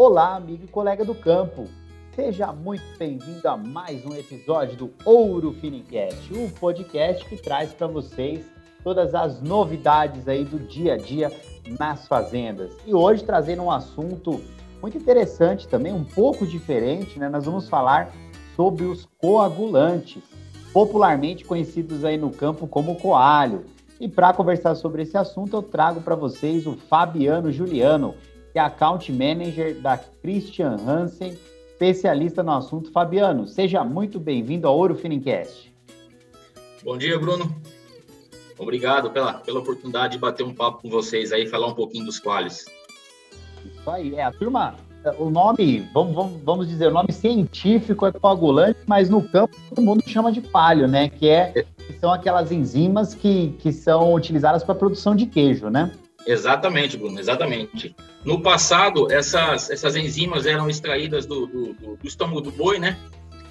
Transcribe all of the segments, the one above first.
Olá, amigo e colega do campo. Seja muito bem-vindo a mais um episódio do Ouro Finicast, o um podcast que traz para vocês todas as novidades aí do dia a dia nas fazendas. E hoje trazendo um assunto muito interessante também, um pouco diferente, né? Nós vamos falar sobre os coagulantes, popularmente conhecidos aí no campo como coalho. E para conversar sobre esse assunto, eu trago para vocês o Fabiano Juliano, que é Account Manager da Christian Hansen, especialista no assunto. Fabiano, seja muito bem-vindo ao Ouro Finincast. Bom dia, Bruno. Obrigado pela, pela oportunidade de bater um papo com vocês aí, falar um pouquinho dos quales. Isso aí, é, a turma, o nome, vamos, vamos, vamos dizer, o nome científico é coagulante, mas no campo todo mundo chama de palho, né? Que, é, que são aquelas enzimas que, que são utilizadas para a produção de queijo, né? Exatamente, Bruno, exatamente. No passado, essas, essas enzimas eram extraídas do, do, do, do estômago do boi, né?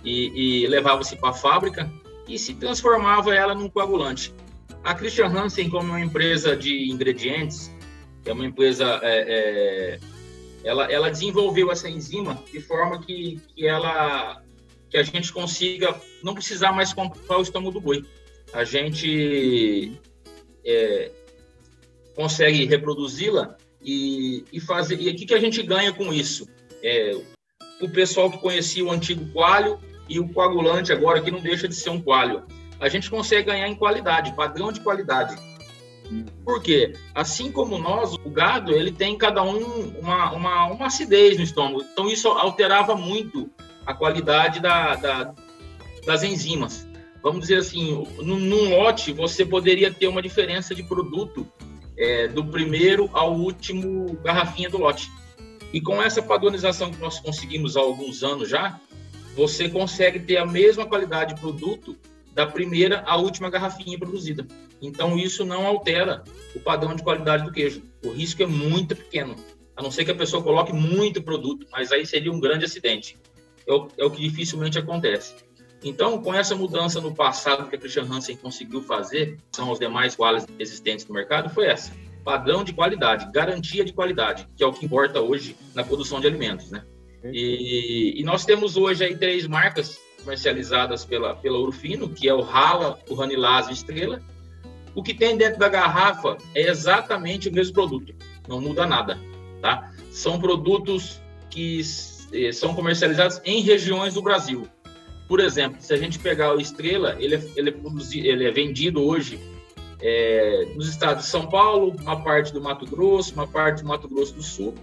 E, e levavam-se para a fábrica e se transformava ela num coagulante. A Christian Hansen, como uma empresa de ingredientes, é uma empresa, é, é, ela, ela desenvolveu essa enzima de forma que, que ela que a gente consiga não precisar mais comprar o estômago do boi. A gente é, consegue reproduzi-la e, e fazer. E o que, que a gente ganha com isso? É, o pessoal que conhecia o antigo coalho e o coagulante agora, que não deixa de ser um coalho. A gente consegue ganhar em qualidade, padrão de qualidade. Por quê? Assim como nós, o gado, ele tem cada um uma, uma, uma acidez no estômago. Então, isso alterava muito a qualidade da, da, das enzimas. Vamos dizer assim, num lote, você poderia ter uma diferença de produto é, do primeiro ao último garrafinha do lote. E com essa padronização que nós conseguimos há alguns anos já, você consegue ter a mesma qualidade de produto da primeira à última garrafinha produzida. Então isso não altera o padrão de qualidade do queijo. O risco é muito pequeno, a não ser que a pessoa coloque muito produto, mas aí seria um grande acidente. É o, é o que dificilmente acontece. Então, com essa mudança no passado que a Christian Hansen conseguiu fazer, são os demais quales existentes no mercado, foi essa. Padrão de qualidade, garantia de qualidade, que é o que importa hoje na produção de alimentos, né? E, e nós temos hoje aí três marcas comercializadas pela, pela Urfino, que é o Rala, o Ranilaz e Estrela. O que tem dentro da garrafa é exatamente o mesmo produto, não muda nada, tá? São produtos que eh, são comercializados em regiões do Brasil. Por exemplo, se a gente pegar o Estrela, ele é, ele é, produzido, ele é vendido hoje é, nos estados de São Paulo, uma parte do Mato Grosso, uma parte do Mato Grosso do Sul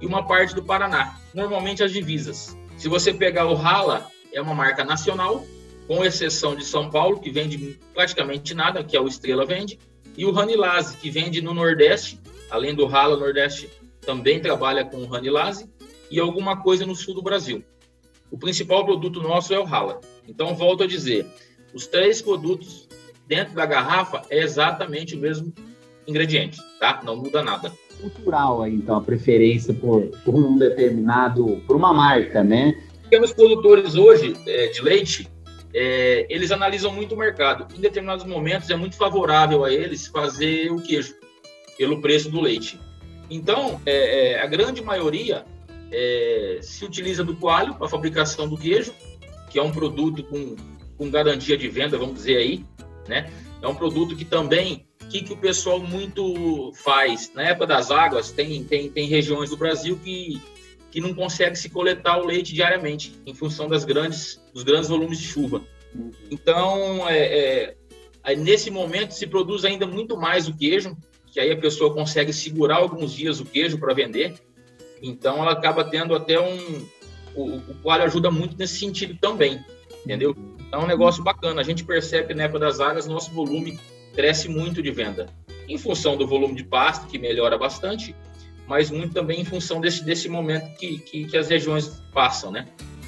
e uma parte do Paraná. Normalmente as divisas. Se você pegar o Rala, é uma marca nacional, com exceção de São Paulo, que vende praticamente nada, que é o Estrela vende, e o Ranilase, que vende no Nordeste, além do Rala, Nordeste também trabalha com o Ranilase, e alguma coisa no sul do Brasil. O principal produto nosso é o Rala. Então, volto a dizer, os três produtos dentro da garrafa é exatamente o mesmo ingrediente, tá? Não muda nada. Cultural aí, então, a preferência por, por um determinado, por uma marca, né? Temos produtores hoje é, de leite, é, eles analisam muito o mercado. Em determinados momentos é muito favorável a eles fazer o queijo, pelo preço do leite. Então, é, é a grande maioria é, se utiliza do coalho para fabricação do queijo, que é um produto com, com garantia de venda, vamos dizer aí, né? É um produto que também, que, que o pessoal muito faz? Na época das águas, tem, tem, tem regiões do Brasil que, que não consegue se coletar o leite diariamente, em função das grandes, dos grandes volumes de chuva. Então, é, é, nesse momento, se produz ainda muito mais o queijo, que aí a pessoa consegue segurar alguns dias o queijo para vender, então, ela acaba tendo até um. O, o coalho ajuda muito nesse sentido também, entendeu? Então, é um negócio bacana. A gente percebe que na época das águas, nosso volume cresce muito de venda, em função do volume de pasto, que melhora bastante, mas muito também em função desse, desse momento que, que, que as regiões passam, né?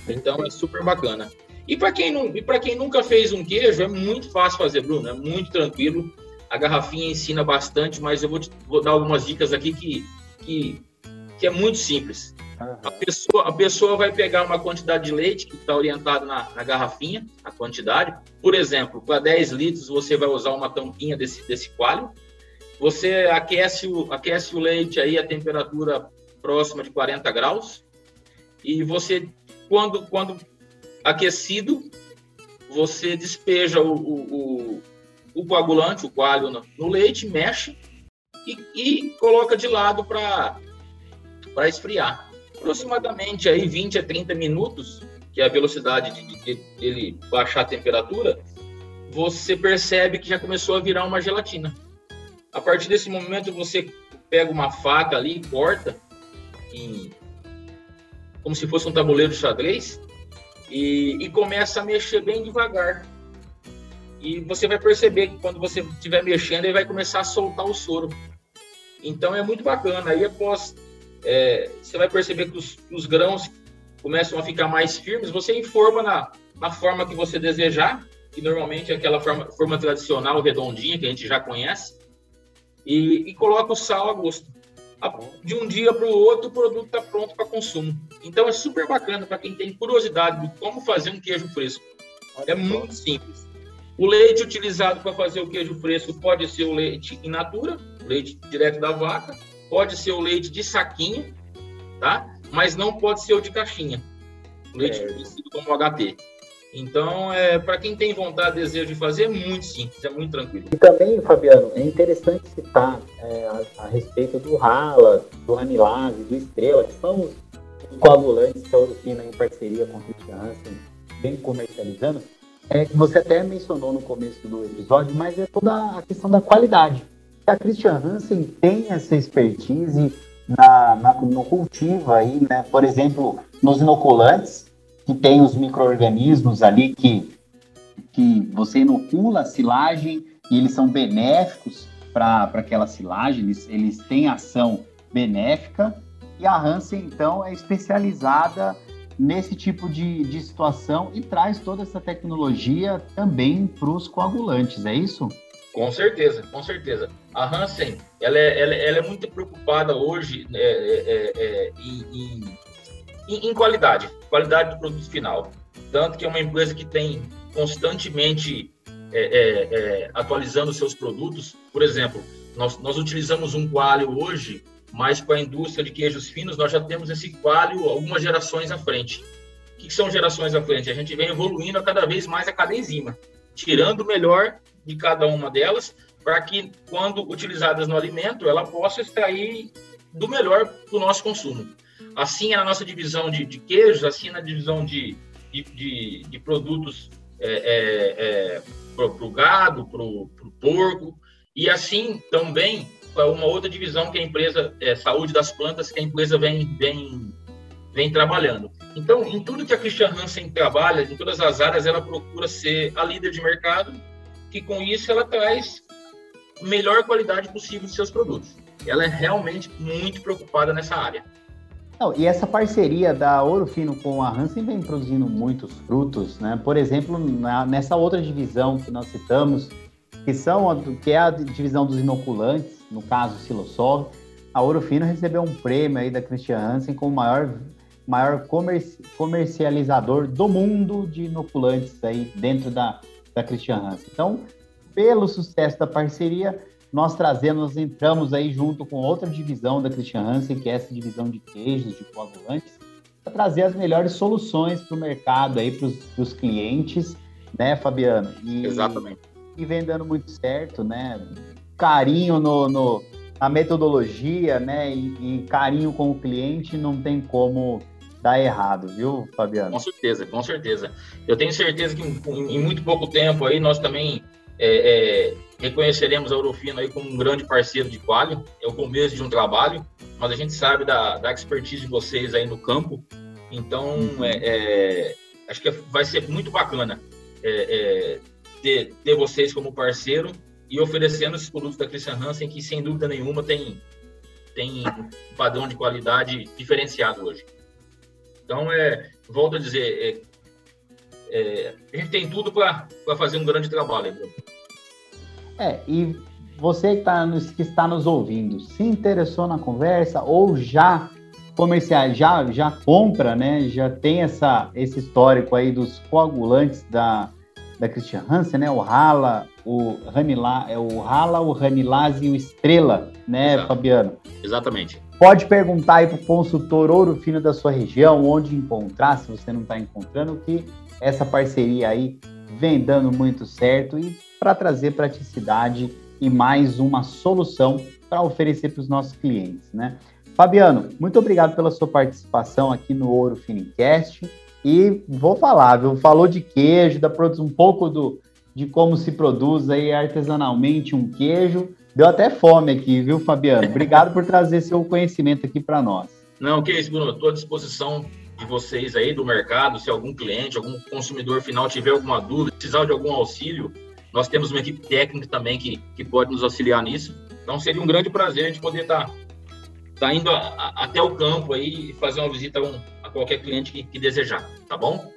Então, é super bacana. E para quem, não, e quem nunca fez um queijo, é muito fácil fazer, Bruno, é muito tranquilo. A garrafinha ensina bastante, mas eu vou, te, vou dar algumas dicas aqui que, que que é muito simples. A pessoa, a pessoa vai pegar uma quantidade de leite que está orientado na, na, garrafinha, a quantidade. Por exemplo, para 10 litros, você vai usar uma tampinha desse, desse coalho. Você aquece o, aquece o leite aí a temperatura próxima de 40 graus. e você, quando, quando aquecido, você despeja o, o, o, o coagulante, o coalho no, no leite, mexe e, e, coloca de lado para esfriar. Aproximadamente aí 20 a 30 minutos, que é a velocidade de, de, de ele baixar a temperatura, você percebe que já começou a virar uma gelatina. A partir desse momento, você pega uma faca ali, corta, em, como se fosse um tabuleiro de xadrez, e, e começa a mexer bem devagar. E você vai perceber que quando você estiver mexendo, ele vai começar a soltar o soro. Então é muito bacana. Aí após, é, você vai perceber que os, os, grãos começam a ficar mais firmes. Você informa na, na forma que você desejar, que normalmente é aquela forma, forma tradicional redondinha que a gente já conhece, e, e coloca o sal a gosto de um dia para o outro, o produto está pronto para consumo. Então é super bacana para quem tem curiosidade de como fazer um queijo fresco. É muito simples. O leite utilizado para fazer o queijo fresco pode ser o leite in natura, leite direto da vaca, pode ser o leite de saquinho, tá? Mas não pode ser o de caixinha, o leite é. conhecido como HT. Então, é, para quem tem vontade, desejo de fazer, é muito simples, é muito tranquilo. E também, Fabiano, é interessante citar é, a, a, respeito do Rala, do Ranilase, do Estrela, que são os coagulantes que a Urupina, em parceria com a Hansen, vem comercializando. É, você até mencionou no começo do episódio, mas é toda a questão da qualidade. A Christian Hansen tem essa expertise na, na, no cultivo aí, né? Por exemplo, nos inoculantes, que tem os micro-organismos ali que, que você inocula a silagem e eles são benéficos para aquela silagem, eles, eles têm ação benéfica. E a Hansen, então, é especializada nesse tipo de, de situação e traz toda essa tecnologia também para os coagulantes, é isso? Com certeza, com certeza. A Hansen, ela é, ela, ela é muito preocupada hoje é, é, é, em, em, em qualidade qualidade do produto final. Tanto que é uma empresa que tem constantemente é, é, é, atualizando seus produtos. Por exemplo, nós, nós utilizamos um coalho hoje, mas com a indústria de queijos finos, nós já temos esse coalho algumas gerações à frente. O que, são gerações à frente? A gente vem evoluindo cada vez mais a cada enzima, tirando o melhor de cada uma delas, para que, quando utilizadas no alimento, ela possa extrair do melhor para o nosso consumo. Assim é na nossa divisão de, de queijos, assim é na divisão de, de, de, produtos é, é, é, para o gado, para o porco, e assim também para uma outra divisão que a empresa, é, saúde das plantas, que a empresa vem, vem, vem trabalhando. Então, em tudo que a Christian Hansen trabalha, em todas as áreas, ela procura ser a líder de mercado, que com isso ela traz melhor qualidade possível de seus produtos. Ela é realmente muito preocupada nessa área. Não, e essa parceria da Ouro Fino com a Hansen vem produzindo muitos frutos, né? Por exemplo, na, nessa outra divisão que nós citamos, que são a, que é a divisão dos inoculantes, no caso Silosol, a Ouro Fino recebeu um prêmio aí da Christian Hansen como maior maior comerci, comercializador do mundo de inoculantes aí dentro da, da Christian Hansen. Então, pelo sucesso da parceria, nós trazemos, entramos aí junto com outra divisão da Christian Hansen, que é essa divisão de queijos, de coagulantes, para trazer as melhores soluções para o mercado aí, para os clientes, né, Fabiano? E, Exatamente. E vem dando muito certo, né? Carinho no, no na metodologia, né? E, e carinho com o cliente não tem como dar errado, viu, Fabiano? Com certeza, com certeza. Eu tenho certeza que em, em muito pouco tempo aí nós também é, é, reconheceremos a Eurofino aí como um grande parceiro de quali. É o começo de um trabalho, mas a gente sabe da, da expertise de vocês aí no campo. Então, uhum. é, é, acho que vai ser muito bacana é, é, ter, ter vocês como parceiro e oferecendo esses produtos da Christian Hansen, que sem dúvida nenhuma tem, tem um padrão de qualidade diferenciado hoje. Então, é, volto a dizer, é, é, a gente tem tudo para fazer um grande trabalho. É, e você que, tá nos, que está nos ouvindo, se interessou na conversa ou já comercial, já, já compra, né? Já tem essa, esse histórico aí dos coagulantes da, da Christian Hansen, né? O Rala, o Ranila, é o Rala, o Ranilase e o Estrela, né, Exato. Fabiano? Exatamente. Pode perguntar aí para o consultor Ouro Fino da sua região, onde encontrar, se você não está encontrando, que essa parceria aí vem dando muito certo e para trazer praticidade e mais uma solução para oferecer para os nossos clientes, né? Fabiano, muito obrigado pela sua participação aqui no Ouro Finicast. E vou falar, viu? Falou de queijo, da um pouco do, de como se produz aí artesanalmente um queijo. Deu até fome aqui, viu, Fabiano? Obrigado por trazer seu conhecimento aqui para nós. Não, que isso, Bruno. Estou à disposição de vocês aí do mercado. Se algum cliente, algum consumidor final tiver alguma dúvida, precisar de algum auxílio, nós temos uma equipe técnica também que, que pode nos auxiliar nisso. Então seria um grande prazer a gente poder estar tá, tá indo a, a, até o campo aí e fazer uma visita a, um, a qualquer cliente que, que desejar, tá bom?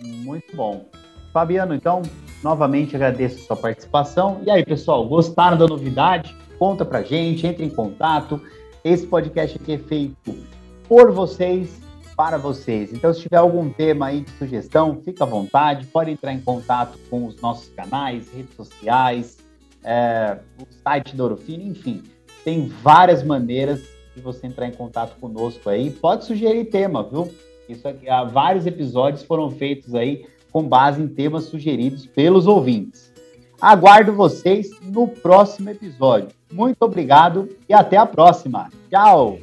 Muito bom. Fabiano, então, novamente agradeço a sua participação. E aí, pessoal, gostaram da novidade? Conta pra gente, entre em contato. Esse podcast aqui é feito por vocês, para vocês. Então, se tiver algum tema aí de sugestão, fica à vontade, pode entrar em contato com os nossos canais, redes sociais, é, o site do Orofino, enfim, tem várias maneiras de você entrar em contato conosco aí. Pode sugerir tema, viu? Isso aqui, vários episódios foram feitos aí com base em temas sugeridos pelos ouvintes. Aguardo vocês no próximo episódio. Muito obrigado e até a próxima. Tchau!